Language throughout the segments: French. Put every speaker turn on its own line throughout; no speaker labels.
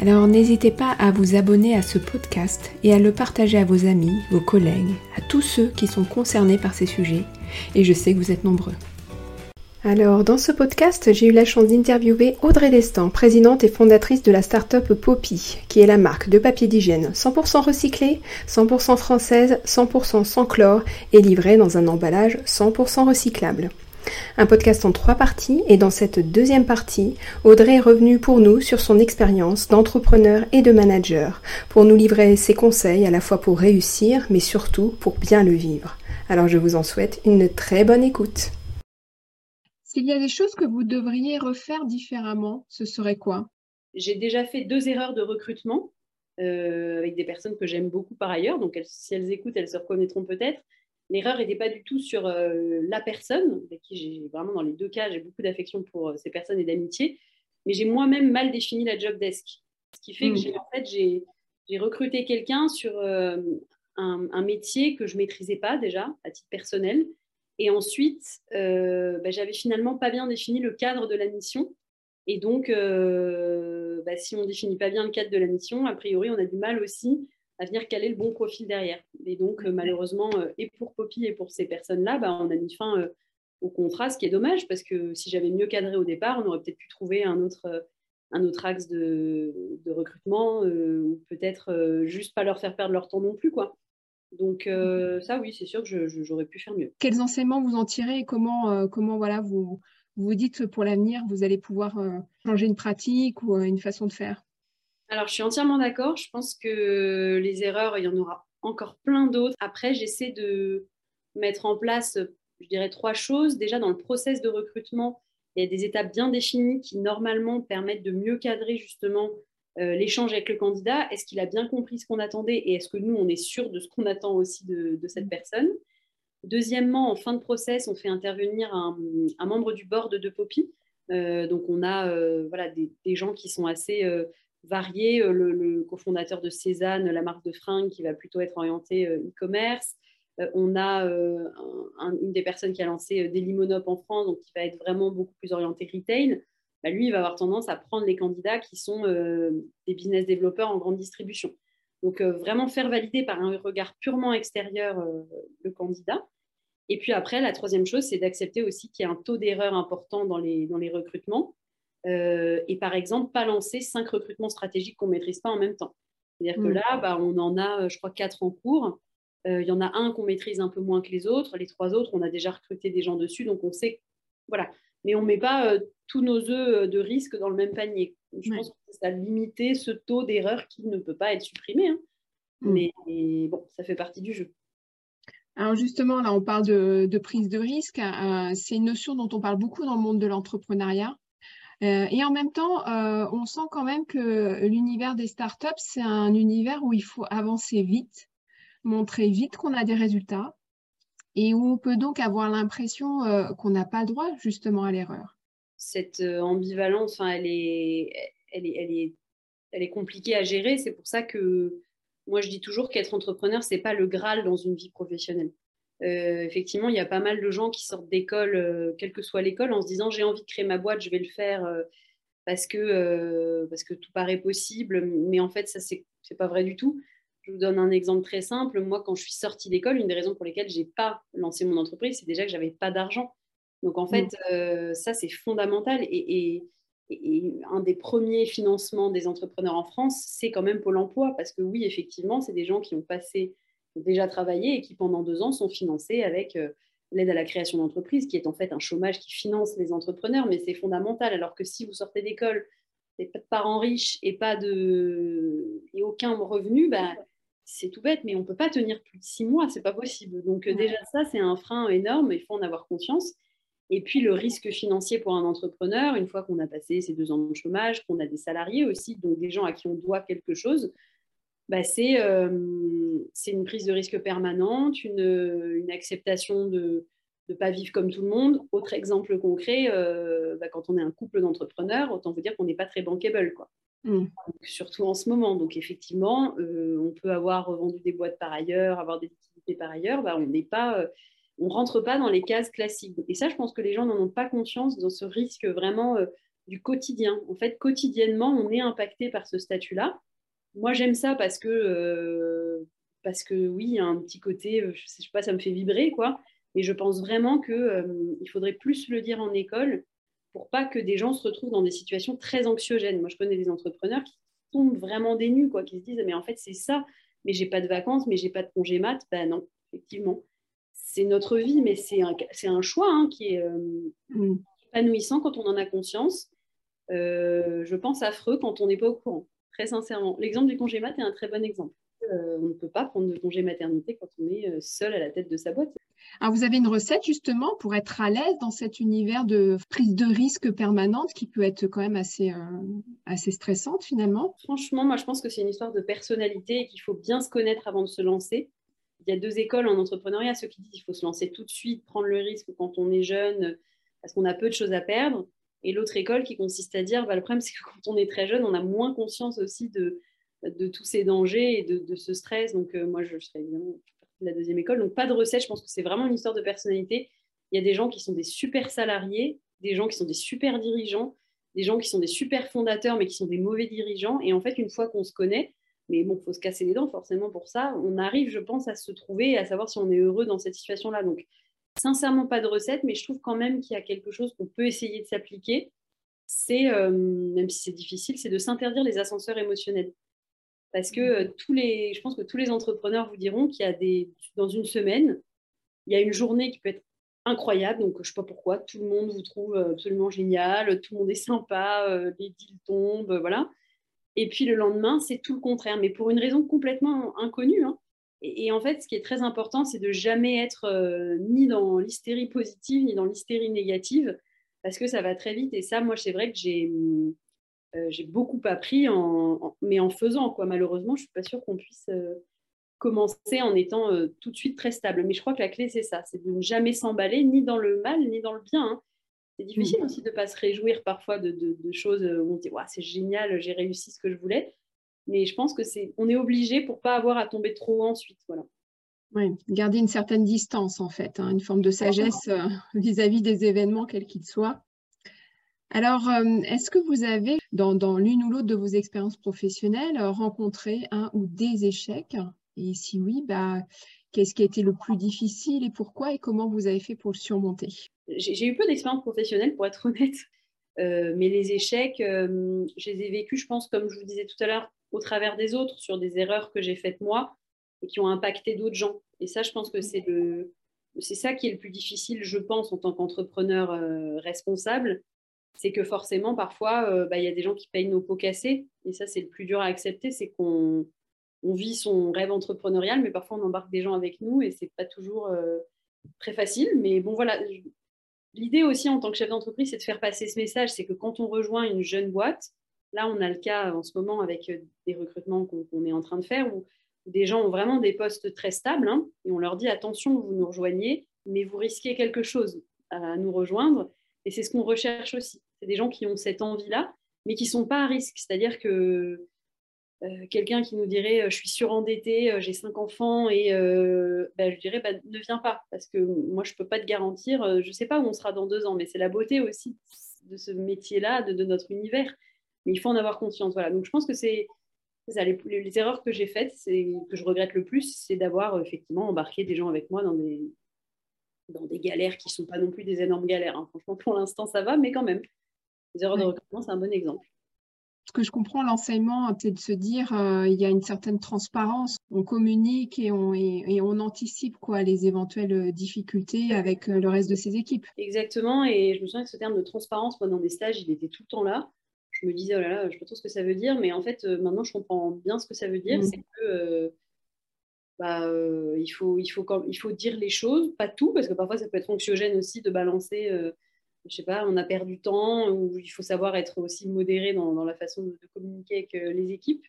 Alors n'hésitez pas à vous abonner à ce podcast et à le partager à vos amis, vos collègues, à tous ceux qui sont concernés par ces sujets, et je sais que vous êtes nombreux. Alors, dans ce podcast, j'ai eu la chance d'interviewer Audrey Destin, présidente et fondatrice de la start-up Poppy, qui est la marque de papier d'hygiène 100% recyclé, 100% française, 100% sans chlore et livrée dans un emballage 100% recyclable. Un podcast en trois parties et dans cette deuxième partie, Audrey est revenue pour nous sur son expérience d'entrepreneur et de manager, pour nous livrer ses conseils à la fois pour réussir mais surtout pour bien le vivre. Alors je vous en souhaite une très bonne écoute. S'il y a des choses que vous devriez refaire différemment, ce serait quoi?
J'ai déjà fait deux erreurs de recrutement euh, avec des personnes que j'aime beaucoup par ailleurs, donc si elles écoutent, elles se reconnaîtront peut-être l'erreur n'était pas du tout sur euh, la personne, avec qui j'ai vraiment dans les deux cas, j'ai beaucoup d'affection pour euh, ces personnes et d'amitié, mais j'ai moi-même mal défini la job desk. Ce qui fait que hmm. j'ai en fait, j'ai recruté quelqu'un sur euh, un, métier que je maîtrisais pas déjà à titre personnel. Et ensuite, bah, j'avais finalement pas bien défini le cadre de la mission. Et donc, bah, si on définit pas bien le cadre de la mission, a priori, on a du mal aussi à venir caler le bon profil derrière. Et donc, euh, malheureusement, euh, et pour Poppy et pour ces personnes-là, bah, on a mis fin euh, au contrat, ce qui est dommage, parce que si j'avais mieux cadré au départ, on aurait peut-être pu trouver un autre, un autre axe de, de recrutement, ou peut-être juste pas leur faire perdre leur temps non plus. quoi. Donc ça, oui, c'est sûr que j'aurais pu faire mieux.
Quels enseignements vous en tirez et comment, comment voilà, vous vous dites pour l'avenir, vous allez pouvoir changer une pratique ou une façon de faire?
Alors, je suis entièrement d'accord. Je pense que les erreurs, il y en aura encore plein d'autres. Après, j'essaie de mettre en place, je dirais, trois choses. Déjà, dans le process de recrutement, il y a des étapes bien définies qui, normalement, permettent de mieux cadrer justement euh, l'échange avec le candidat. Est-ce qu'il a bien compris ce qu'on attendait et est-ce que nous, on est sûr de ce qu'on attend aussi de, cette personne? Deuxièmement, en fin de process, on fait intervenir un, membre du board de Poppy. Euh, donc, on a euh, voilà, des, gens qui sont assez varié. Euh, le, cofondateur de Cézanne, la marque de fringues, qui va plutôt être orientée euh, e-commerce. Euh, on a une des personnes qui a lancé Dailymonop en France, donc qui va être vraiment beaucoup plus orienté retail. Bah, lui, il va avoir tendance à prendre les candidats qui sont des business développeurs en grande distribution. Donc, vraiment faire valider par un regard purement extérieur le candidat. Et puis après, la troisième chose, c'est d'accepter aussi qu'il y a un taux d'erreur important dans les, dans les recrutements. Euh, et par exemple, pas lancer cinq recrutements stratégiques qu'on ne maîtrise pas en même temps. C'est-à-dire que mm. là, bah, on en a, je crois, quatre en cours. Euh, il y en a un qu'on maîtrise un peu moins que les autres. Les trois autres, on a déjà recruté des gens dessus, donc on sait. Voilà. Mais on ne met pas euh, tous nos œufs de risque dans le même panier. je pense que ça a limité ce taux d'erreur qui ne peut pas être supprimé. Hein. Mm. Mais bon, ça fait partie du jeu.
Alors justement, là, on parle de, de prise de risque. c'est une notion dont on parle beaucoup dans le monde de l'entrepreneuriat. Euh, et en même temps, euh, on sent quand même que l'univers des startups, c'est un univers où il faut avancer vite, montrer vite qu'on a des résultats et où on peut donc avoir l'impression euh, qu'on n'a pas le droit justement à l'erreur.
Cette ambivalence, elle est, elle, est, elle, est, elle est compliquée à gérer. C'est pour ça que moi, je dis toujours qu'être entrepreneur, ce n'est pas le Graal dans une vie professionnelle. Euh, effectivement, il y a pas mal de gens qui sortent d'école, euh, quelle que soit l'école, en se disant j'ai envie de créer ma boîte, je vais le faire euh, parce, que, parce que tout paraît possible. Mais en fait, ça, c'est n'est pas vrai du tout. Je vous donne un exemple très simple. Moi, quand je suis sortie d'école, une des raisons pour lesquelles je n'ai pas lancé mon entreprise, c'est déjà que j'avais pas d'argent. Donc, en fait, mmh. ça, c'est fondamental. Et, et, un des premiers financements des entrepreneurs en France, c'est quand même Pôle emploi. Parce que oui, effectivement, c'est des gens qui ont passé déjà travaillé et qui pendant deux ans sont financés avec l'aide à la création d'entreprise, qui est en fait un chômage qui finance les entrepreneurs, mais c'est fondamental. Alors que si vous sortez d'école, pas de parents riches et pas de et aucun revenu, bah, c'est tout bête, mais on peut pas tenir plus de six mois, c'est pas possible. Donc déjà ça, c'est un frein énorme, il faut en avoir conscience. Et puis le risque financier pour un entrepreneur, une fois qu'on a passé ces deux ans de chômage, qu'on a des salariés aussi, donc des gens à qui on doit quelque chose, bah, c'est euh, une prise de risque permanente, une, une acceptation de ne pas vivre comme tout le monde. Autre exemple concret, euh, bah, quand on est un couple d'entrepreneurs, autant vous dire qu'on n'est pas très bankable. Quoi. Mm. surtout en ce moment. Donc effectivement, euh, on peut avoir vendu des boîtes par ailleurs, avoir des liquidités par ailleurs, bah, on n'est pas on rentre pas dans les cases classiques. Et ça, je pense que les gens n'en ont pas conscience dans ce risque vraiment euh, du quotidien. En fait, quotidiennement, on est impacté par ce statut-là. Moi, j'aime ça parce que, euh, parce que oui, il y a un petit côté, euh, je sais, sais pas, ça me fait vibrer, quoi. Mais je pense vraiment qu'il faudrait plus le dire en école pour pas que des gens se retrouvent dans des situations très anxiogènes. Moi, je connais des entrepreneurs qui tombent vraiment des nues, quoi, qui se disent, mais en fait, c'est ça, mais j'ai pas de vacances, mais j'ai pas de congé mat. Ben non, effectivement c'est notre vie, mais c'est un, un, choix hein, qui est euh, mm. épanouissant quand on en a conscience. Euh, je pense affreux quand on n'est pas au courant, très sincèrement. L'exemple du congé mat est un très bon exemple. Euh, on ne peut pas prendre de congé maternité quand on est seul à la tête de sa boîte.
Alors vous avez une recette justement pour être à l'aise dans cet univers de prise de risque permanente qui peut être quand même assez, assez stressante finalement?
Franchement, moi je pense que c'est une histoire de personnalité et qu'il faut bien se connaître avant de se lancer il y a deux écoles en entrepreneuriat, ceux qui disent qu'il faut se lancer tout de suite, prendre le risque quand on est jeune, parce qu'on a peu de choses à perdre. Et l'autre école qui consiste à dire, bah, le problème c'est que quand on est très jeune, on a moins conscience aussi de, de tous ces dangers et de, ce stress. Donc euh, moi, je serais évidemment de la deuxième école. Donc pas de recette, je pense que c'est vraiment une histoire de personnalité. Il y a des gens qui sont des super salariés, des gens qui sont des super dirigeants, des gens qui sont des super fondateurs mais qui sont des mauvais dirigeants. Et en fait, une fois qu'on se connaît, mais bon, il faut se casser les dents forcément pour ça. On arrive, je pense, à se trouver et à savoir si on est heureux dans cette situation-là. Donc, sincèrement, pas de recette, mais je trouve quand même qu'il y a quelque chose qu'on peut essayer de s'appliquer. C'est, euh, même si c'est difficile, c'est de s'interdire les ascenseurs émotionnels. Parce que euh, tous les, je pense que tous les entrepreneurs vous diront qu'il y a des, dans une semaine, il y a une journée qui peut être incroyable. Donc, je ne sais pas pourquoi, tout le monde vous trouve absolument génial, tout le monde est sympa, euh, les deals tombent, voilà. Et puis le lendemain, c'est tout le contraire, mais pour une raison complètement inconnue. Hein. Et, en fait, ce qui est très important, c'est de jamais être euh, ni dans l'hystérie positive, ni dans l'hystérie négative, parce que ça va très vite. Et ça, moi, c'est vrai que j'ai euh, j'ai beaucoup appris, en, mais en faisant. Quoi. Malheureusement, je ne suis pas sûre qu'on puisse euh, commencer en étant tout de suite très stable. Mais je crois que la clé, c'est ça, c'est de ne jamais s'emballer, ni dans le mal, ni dans le bien. Hein. C'est difficile mm. aussi de ne pas se réjouir parfois de, choses où on dit c'est génial, j'ai réussi ce que je voulais. Mais je pense que c'est on est obligé pour pas avoir à tomber trop haut ensuite. Voilà.
Oui, garder une certaine distance en fait, hein, une forme de sagesse euh, vis-à-vis des événements, quels qu'ils soient. Alors, euh, est-ce que vous avez, dans, dans l'une ou l'autre de vos expériences professionnelles, rencontré un ou des échecs? Et si oui, bah, qu'est-ce qui a été le plus difficile et pourquoi et comment vous avez fait pour le surmonter?
J'ai eu peu d'expérience professionnelle, pour être honnête. Euh, mais les échecs, euh, je les ai vécus, je pense, comme je vous disais tout à l'heure, au travers des autres, sur des erreurs que j'ai faites moi et qui ont impacté d'autres gens. Et ça, je pense que c'est le, c'est ça qui est le plus difficile, je pense, en tant qu'entrepreneur euh, responsable, c'est que forcément, parfois, bah, il y a des gens qui payent nos pots cassés. Et ça, c'est le plus dur à accepter, c'est qu'on on vit son rêve entrepreneurial, mais parfois on embarque des gens avec nous et c'est pas toujours très facile. Mais bon, voilà, L'idée aussi en tant que chef d'entreprise, c'est de faire passer ce message, c'est que quand on rejoint une jeune boîte, là on a le cas en ce moment avec euh, des recrutements qu'on est en train de faire, où des gens ont vraiment des postes très stables, hein, et on leur dit attention, vous nous rejoignez, mais vous risquez quelque chose à nous rejoindre, et c'est ce qu'on recherche aussi. C'est des gens qui ont cette envie-là, mais qui ne sont pas à risque. C'est-à-dire que euh, quelqu'un qui nous dirait euh, je suis surendetté, j'ai cinq enfants et bah, je dirais bah, ne viens pas parce que moi je peux pas te garantir, je ne sais pas où on sera dans deux ans, mais c'est la beauté aussi de ce métier-là, de, notre univers. Mais il faut en avoir conscience. Voilà. Donc je pense que c'est les, les, erreurs que j'ai faites, c'est que je regrette le plus, c'est d'avoir effectivement embarqué des gens avec moi dans des dans des galères qui sont pas non plus des énormes galères. Hein. Franchement, pour l'instant, ça va, mais quand même. Les erreurs de recrutement, c'est un bon exemple.
Ce que je comprends, l'enseignement, c'est de se dire euh, il y a une certaine transparence, on communique et on, et, on anticipe quoi, les éventuelles difficultés avec le reste de ses équipes.
Exactement, et je me souviens que ce terme de transparence, moi, dans mes stages, il était tout le temps là. Je me disais, oh là là, je ne sais pas trop ce que ça veut dire, mais en fait, maintenant, je comprends bien ce que ça veut dire. Mmh. C'est que bah, euh, il, faut, il, faut, il faut dire les choses, pas tout, parce que parfois ça peut être anxiogène aussi de balancer, euh, je sais pas, on a perdu du temps, ou il faut savoir être aussi modéré dans, dans la façon de, communiquer avec euh, les équipes.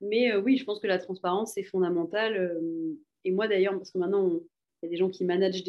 Mais oui, je pense que la transparence, c'est fondamental. et moi d'ailleurs, parce que maintenant, il y a des gens qui managent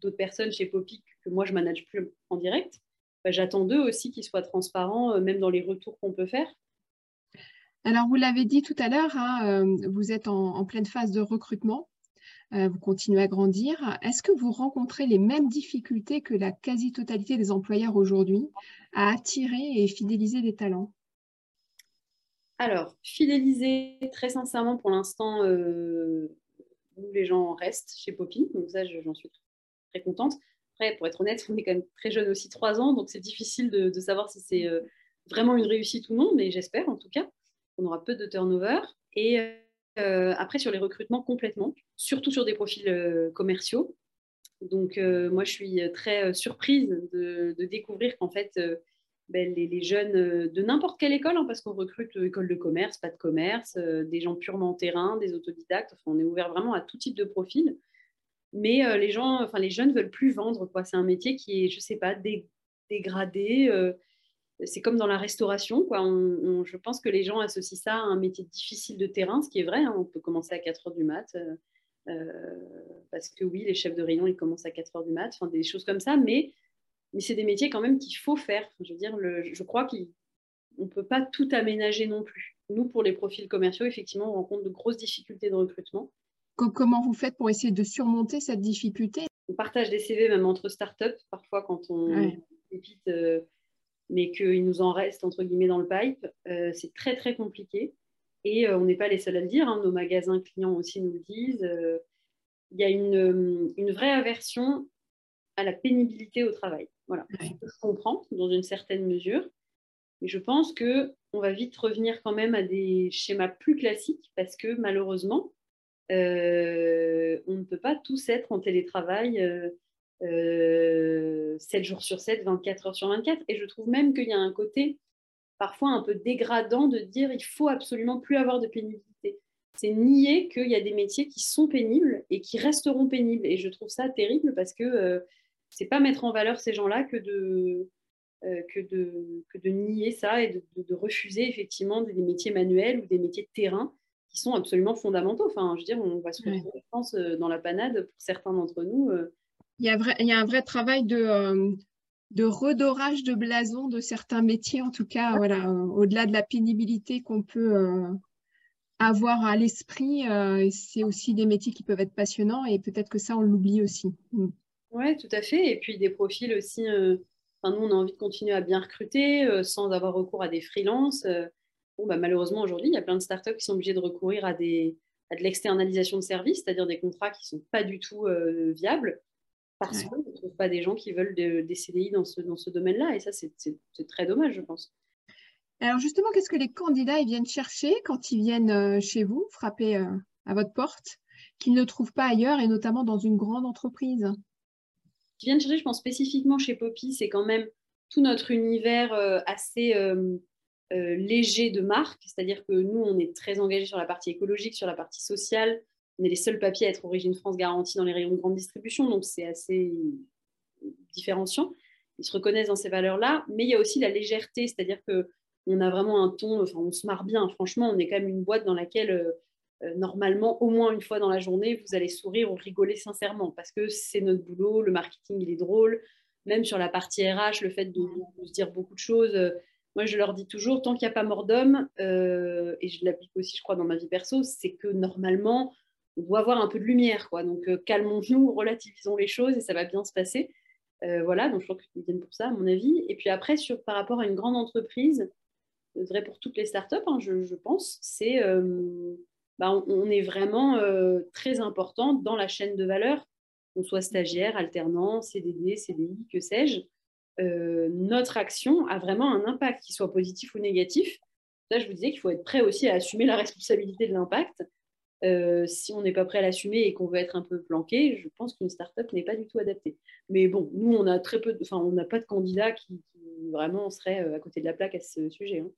d'autres personnes chez Poppy que moi, je manage plus en direct. Bah, j'attends d'eux aussi qu'ils soient transparents, même dans les retours qu'on peut faire.
Alors, vous l'avez dit tout à l'heure, hein, euh, vous êtes en, pleine phase de recrutement, euh, vous continuez à grandir. Est-ce que vous rencontrez les mêmes difficultés que la quasi-totalité des employeurs aujourd'hui à attirer et fidéliser des talents?
Alors, fidéliser, très sincèrement, pour l'instant, euh, les gens restent chez Poppy, donc ça, j'en suis très contente. Pour être honnête, on est quand même très jeune aussi, trois ans, donc c'est difficile de, savoir si c'est vraiment une réussite ou non, mais j'espère en tout cas on aura peu de turnover. Et euh, après, sur les recrutements, complètement, surtout sur des profils euh, commerciaux. Donc, euh, moi, je suis très surprise de, découvrir qu'en fait, ben, les, jeunes de n'importe quelle école, hein, parce qu'on recrute école de commerce, pas de commerce, des gens purement terrain, des autodidactes, enfin, on est ouvert vraiment à tout type de profil. Mais les gens, enfin, les jeunes veulent plus vendre, quoi. C'est un métier qui est, je sais pas, dégradé c'est comme dans la restauration. Quoi. je pense que les gens associent ça à un métier difficile de terrain, ce qui est vrai. Hein. on peut commencer à 4 heures du mat. Euh, euh, parce que oui, les chefs de rayon, ils commencent à 4 heures du mat. Enfin, des choses comme ça. Mais, mais c'est des métiers quand même qu'il faut faire. Je veux dire, je crois qu'on ne peut pas tout aménager non plus. Nous, pour les profils commerciaux, effectivement, on rencontre de grosses difficultés de recrutement.
Comment vous faites pour essayer de surmonter cette difficulté?
On partage des CV même entre startups, parfois quand on ouais. Euh, mais qu'il nous en reste entre guillemets dans le pipe, euh, c'est très très compliqué. Et euh, on n'est pas les seuls à le dire, hein. nos magasins clients aussi nous le disent. Il y a une, une, vraie aversion à la pénibilité au travail. Voilà, je comprends dans une certaine mesure, mais je pense que on va vite revenir quand même à des schémas plus classiques parce que malheureusement, on ne peut pas tous être en télétravail 7 euh, jours sur 7, 24 heures sur 24. Et je trouve même qu'il y a un côté parfois un peu dégradant de dire il faut absolument plus avoir de pénibilité. C'est nier qu'il y a des métiers qui sont pénibles et qui resteront pénibles. Et je trouve ça terrible parce que euh, c'est pas mettre en valeur ces gens-là que de, euh, que, de, que de nier ça et de, refuser effectivement des, métiers manuels ou des métiers de terrain qui sont absolument fondamentaux. Enfin, je veux dire, on va se retrouver, je pense, dans la panade pour certains d'entre nous
il y, a un vrai travail de, euh, de redorage de blason de certains métiers, en tout cas, voilà, euh, au-delà de la pénibilité qu'on peut euh, avoir à l'esprit, c'est aussi des métiers qui peuvent être passionnants et peut-être que ça, on l'oublie aussi.
Mm. Oui, tout à fait. Et puis des profils aussi, nous, on a envie de continuer à bien recruter sans avoir recours à des freelances. Bon, bah, malheureusement, aujourd'hui, il y a plein de startups qui sont obligées de recourir à, des, à de l'externalisation de services, c'est-à-dire des contrats qui ne sont pas du tout viables parce qu'on ne trouve pas des gens qui veulent des CDI dans ce, dans ce domaine-là. Et ça, c'est très dommage, je pense.
Alors justement, qu'est-ce que les candidats ils viennent chercher quand ils viennent euh, chez vous, frapper euh, à votre porte, qu'ils ne trouvent pas ailleurs, et notamment dans une grande entreprise?
Qui viennent chercher, je pense spécifiquement chez Poppy, c'est quand même tout notre univers euh, léger de marque, c'est-à-dire que nous, on est très engagés sur la partie écologique, sur la partie sociale, on est les seuls papiers à être Origine France garantie dans les rayons de grande distribution, donc c'est assez différenciant. Ils se reconnaissent dans ces valeurs-là, mais il y a aussi la légèreté, c'est-à-dire que on a vraiment un ton, enfin on se marre bien, franchement, on est quand même une boîte dans laquelle euh, euh, normalement, au moins une fois dans la journée, vous allez sourire ou rigoler sincèrement, parce que c'est notre boulot, le marketing, il est drôle, même sur la partie RH, le fait de, se dire beaucoup de choses. Euh, moi, je leur dis toujours, tant qu'il n'y a pas mort d'homme, et je l'applique aussi, je crois, dans ma vie perso, c'est que normalement, on doit avoir un peu de lumière. Quoi. Donc, euh, calmons-nous, relativisons les choses et ça va bien se passer. Euh, voilà, donc je crois qu'ils viennent pour ça, à mon avis. Et puis après, sur, par rapport à une grande entreprise, vrai pour toutes les startups, hein, je, pense, c'est euh, bah, on, est vraiment très important dans la chaîne de valeur, qu'on soit stagiaire, alternant, CDD, CDI, que sais-je. Notre action a vraiment un impact, qu'il soit positif ou négatif. Là, je vous disais qu'il faut être prêt aussi à assumer la responsabilité de l'impact. Euh, si on n'est pas prêt à l'assumer et qu'on veut être un peu planqué, je pense qu'une start-up n'est pas du tout adaptée. Mais bon, nous, on a très peu, enfin, on n'a pas de candidats qui, vraiment seraient euh, à côté de la plaque à ce sujet. Hein.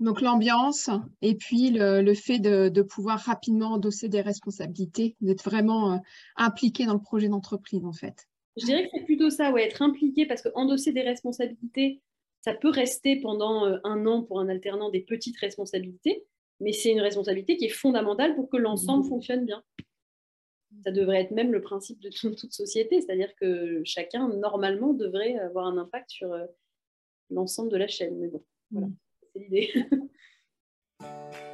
Donc l'ambiance et puis le, fait de, pouvoir rapidement endosser des responsabilités, d'être vraiment euh, impliqué dans le projet d'entreprise en fait.
Je dirais que c'est plutôt ça, ouais, être impliqué parce que endosser des responsabilités, ça peut rester pendant un an pour un alternant des petites responsabilités mais c'est une responsabilité qui est fondamentale pour que l'ensemble mmh. fonctionne bien. Ça devrait être même le principe de toute société, c'est-à-dire que chacun, normalement, devrait avoir un impact sur euh, l'ensemble de la chaîne. Mais bon, voilà, mmh. c'est l'idée.